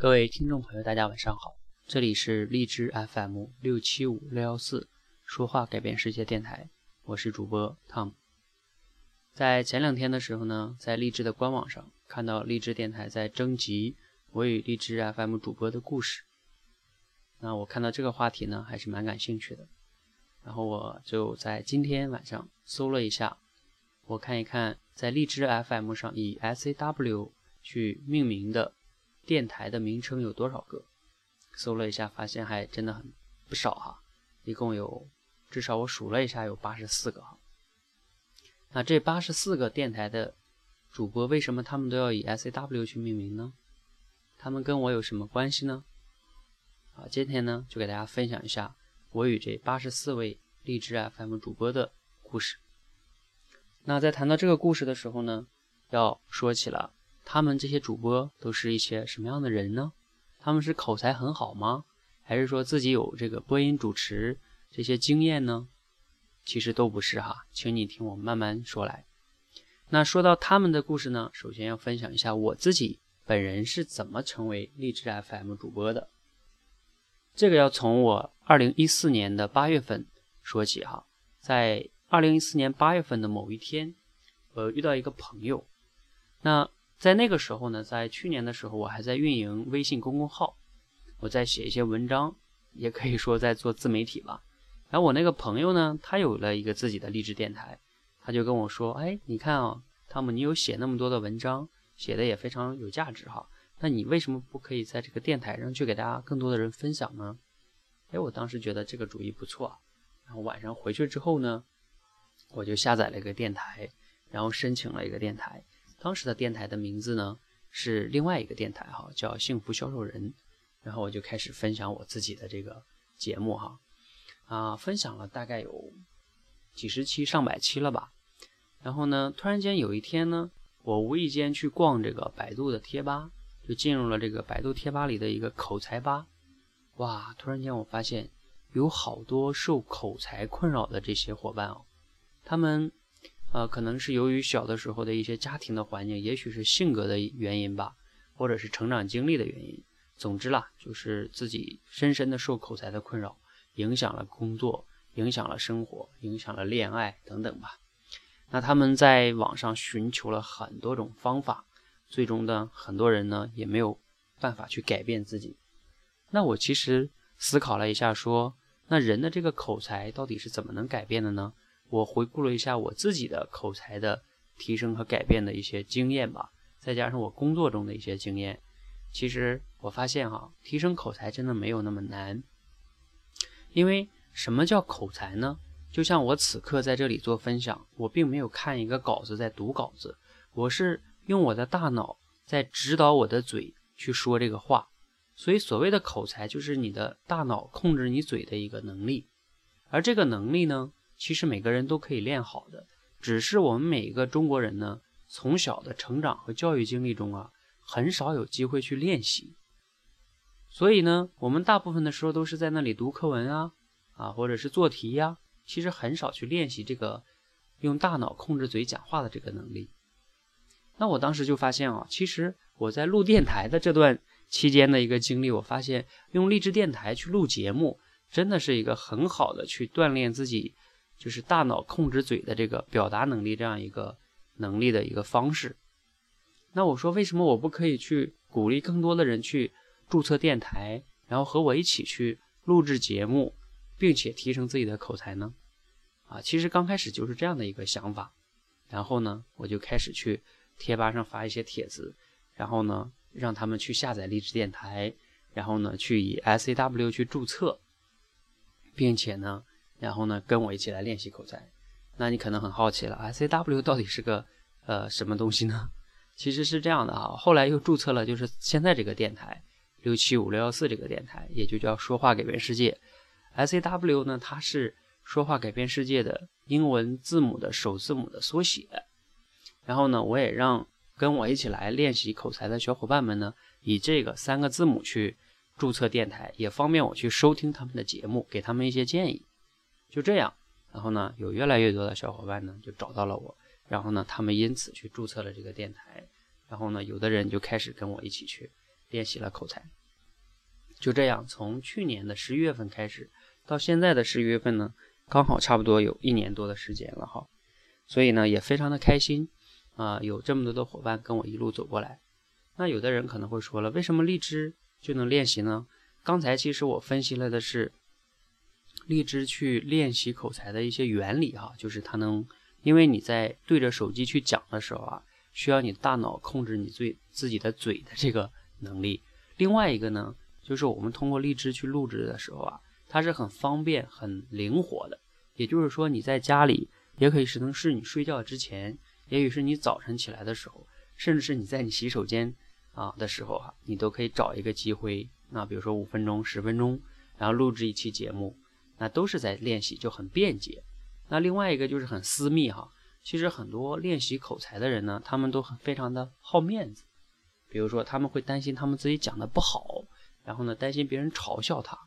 各位听众朋友，大家晚上好，这里是荔枝 FM 六七五六幺四说话改变世界电台，我是主播 Tom。在前两天的时候呢，在荔枝的官网上看到荔枝电台在征集我与荔枝 FM 主播的故事，那我看到这个话题呢，还是蛮感兴趣的，然后我就在今天晚上搜了一下，我看一看在荔枝 FM 上以 SAW 去命名的。电台的名称有多少个？搜了一下，发现还真的很不少哈，一共有至少我数了一下有八十四个哈。那这八十四个电台的主播，为什么他们都要以 S A W 去命名呢？他们跟我有什么关系呢？啊，今天呢就给大家分享一下我与这八十四位荔枝 F M 主播的故事。那在谈到这个故事的时候呢，要说起了。他们这些主播都是一些什么样的人呢？他们是口才很好吗？还是说自己有这个播音主持这些经验呢？其实都不是哈，请你听我慢慢说来。那说到他们的故事呢，首先要分享一下我自己本人是怎么成为励志 FM 主播的。这个要从我二零一四年的八月份说起哈。在二零一四年八月份的某一天，我遇到一个朋友，那。在那个时候呢，在去年的时候，我还在运营微信公众号，我在写一些文章，也可以说在做自媒体吧。然后我那个朋友呢，他有了一个自己的励志电台，他就跟我说：“哎，你看啊，汤姆，你有写那么多的文章，写的也非常有价值哈，那你为什么不可以在这个电台上去给大家更多的人分享呢？”哎，我当时觉得这个主意不错。然后晚上回去之后呢，我就下载了一个电台，然后申请了一个电台。当时的电台的名字呢是另外一个电台哈，叫幸福销售人。然后我就开始分享我自己的这个节目哈，啊，分享了大概有几十期、上百期了吧。然后呢，突然间有一天呢，我无意间去逛这个百度的贴吧，就进入了这个百度贴吧里的一个口才吧。哇，突然间我发现有好多受口才困扰的这些伙伴哦，他们。呃，可能是由于小的时候的一些家庭的环境，也许是性格的原因吧，或者是成长经历的原因。总之啦，就是自己深深的受口才的困扰，影响了工作，影响了生活，影响了恋爱等等吧。那他们在网上寻求了很多种方法，最终呢，很多人呢也没有办法去改变自己。那我其实思考了一下，说那人的这个口才到底是怎么能改变的呢？我回顾了一下我自己的口才的提升和改变的一些经验吧，再加上我工作中的一些经验，其实我发现哈，提升口才真的没有那么难。因为什么叫口才呢？就像我此刻在这里做分享，我并没有看一个稿子在读稿子，我是用我的大脑在指导我的嘴去说这个话。所以所谓的口才，就是你的大脑控制你嘴的一个能力，而这个能力呢？其实每个人都可以练好的，只是我们每一个中国人呢，从小的成长和教育经历中啊，很少有机会去练习。所以呢，我们大部分的时候都是在那里读课文啊，啊，或者是做题呀，其实很少去练习这个用大脑控制嘴讲话的这个能力。那我当时就发现啊，其实我在录电台的这段期间的一个经历，我发现用励志电台去录节目，真的是一个很好的去锻炼自己。就是大脑控制嘴的这个表达能力，这样一个能力的一个方式。那我说，为什么我不可以去鼓励更多的人去注册电台，然后和我一起去录制节目，并且提升自己的口才呢？啊，其实刚开始就是这样的一个想法。然后呢，我就开始去贴吧上发一些帖子，然后呢，让他们去下载励志电台，然后呢，去以 S A W 去注册，并且呢。然后呢，跟我一起来练习口才。那你可能很好奇了，S A W 到底是个呃什么东西呢？其实是这样的啊，后来又注册了，就是现在这个电台六七五六幺四这个电台，也就叫说话改变世界。S A W 呢，它是说话改变世界的英文字母的首字母的缩写。然后呢，我也让跟我一起来练习口才的小伙伴们呢，以这个三个字母去注册电台，也方便我去收听他们的节目，给他们一些建议。就这样，然后呢，有越来越多的小伙伴呢就找到了我，然后呢，他们因此去注册了这个电台，然后呢，有的人就开始跟我一起去练习了口才。就这样，从去年的十一月份开始，到现在的十一月份呢，刚好差不多有一年多的时间了哈。所以呢，也非常的开心啊，有这么多的伙伴跟我一路走过来。那有的人可能会说了，为什么荔枝就能练习呢？刚才其实我分析了的是荔枝去练习口才的一些原理哈，就是它能，因为你在对着手机去讲的时候啊，需要你大脑控制你最自己的嘴的这个能力。另外一个呢。就是我们通过荔枝去录制的时候啊，它是很方便、很灵活的。也就是说，你在家里也可以是能是你睡觉之前，也许是你早晨起来的时候，甚至是你在你洗手间啊的时候哈，你都可以找一个机会，那比如说五分钟、十分钟，然后录制一期节目，那都是在练习，就很便捷。那另外一个就是很私密哈，其实很多练习口才的人呢，他们都很非常的好面子，比如说他们会担心他们自己讲的不好。然后呢，担心别人嘲笑他，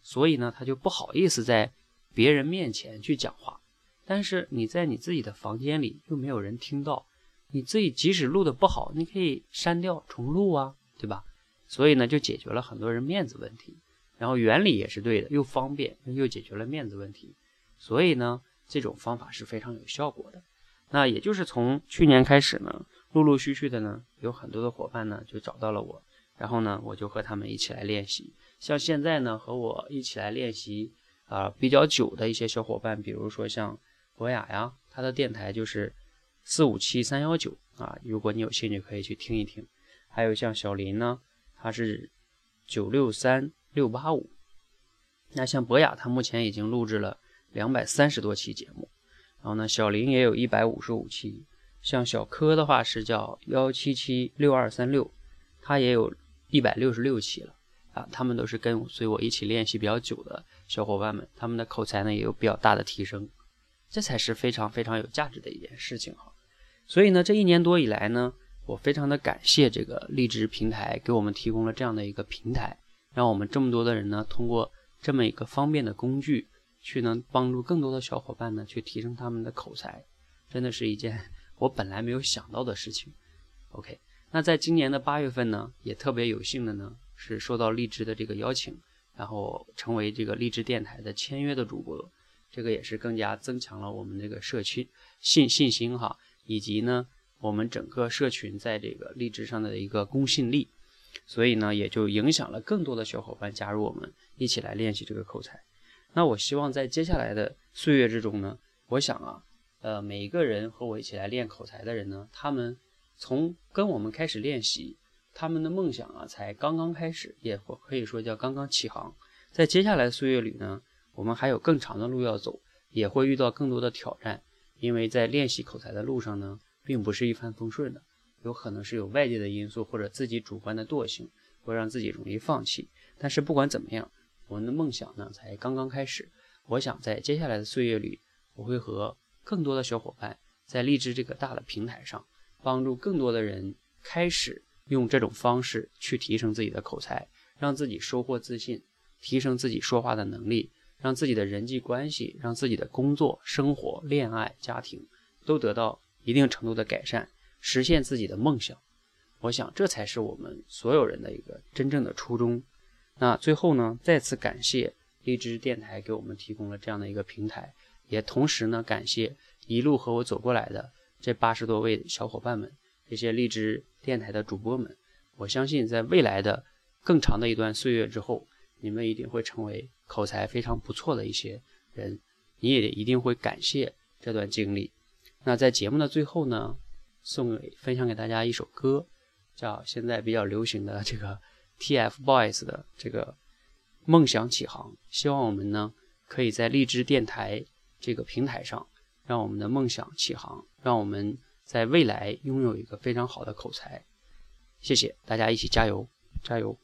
所以呢，他就不好意思在别人面前去讲话。但是你在你自己的房间里又没有人听到，你自己即使录的不好，你可以删掉重录啊，对吧？所以呢，就解决了很多人面子问题。然后原理也是对的，又方便又解决了面子问题。所以呢，这种方法是非常有效果的。那也就是从去年开始呢，陆陆续续的呢，有很多的伙伴呢就找到了我。然后呢，我就和他们一起来练习。像现在呢，和我一起来练习啊比较久的一些小伙伴，比如说像博雅呀，他的电台就是四五七三幺九啊，如果你有兴趣可以去听一听。还有像小林呢，他是九六三六八五。那像博雅，他目前已经录制了两百三十多期节目。然后呢，小林也有一百五十五期。像小柯的话是叫幺七七六二三六，他也有。一百六十六期了啊，他们都是跟随我一起练习比较久的小伙伴们，他们的口才呢也有比较大的提升，这才是非常非常有价值的一件事情哈。所以呢，这一年多以来呢，我非常的感谢这个励志平台给我们提供了这样的一个平台，让我们这么多的人呢，通过这么一个方便的工具，去能帮助更多的小伙伴呢，去提升他们的口才，真的是一件 我本来没有想到的事情。OK。那在今年的八月份呢，也特别有幸的呢，是受到荔枝的这个邀请，然后成为这个荔枝电台的签约的主播，这个也是更加增强了我们这个社区信信心哈，以及呢我们整个社群在这个荔枝上的一个公信力，所以呢也就影响了更多的小伙伴加入我们一起来练习这个口才。那我希望在接下来的岁月之中呢，我想啊，呃每一个人和我一起来练口才的人呢，他们。从跟我们开始练习，他们的梦想啊，才刚刚开始，也或可以说叫刚刚起航。在接下来的岁月里呢，我们还有更长的路要走，也会遇到更多的挑战。因为在练习口才的路上呢，并不是一帆风顺的，有可能是有外界的因素或者自己主观的惰性，会让自己容易放弃。但是不管怎么样，我们的梦想呢，才刚刚开始。我想在接下来的岁月里，我会和更多的小伙伴在励志这个大的平台上。帮助更多的人开始用这种方式去提升自己的口才，让自己收获自信，提升自己说话的能力，让自己的人际关系，让自己的工作、生活、恋爱、家庭都得到一定程度的改善，实现自己的梦想。我想这才是我们所有人的一个真正的初衷。那最后呢，再次感谢荔枝电台给我们提供了这样的一个平台，也同时呢，感谢一路和我走过来的。这八十多位小伙伴们，这些荔枝电台的主播们，我相信在未来的更长的一段岁月之后，你们一定会成为口才非常不错的一些人，你也一定会感谢这段经历。那在节目的最后呢，送给分享给大家一首歌，叫现在比较流行的这个 TFBOYS 的这个梦想起航。希望我们呢，可以在荔枝电台这个平台上。让我们的梦想起航，让我们在未来拥有一个非常好的口才。谢谢大家，一起加油，加油！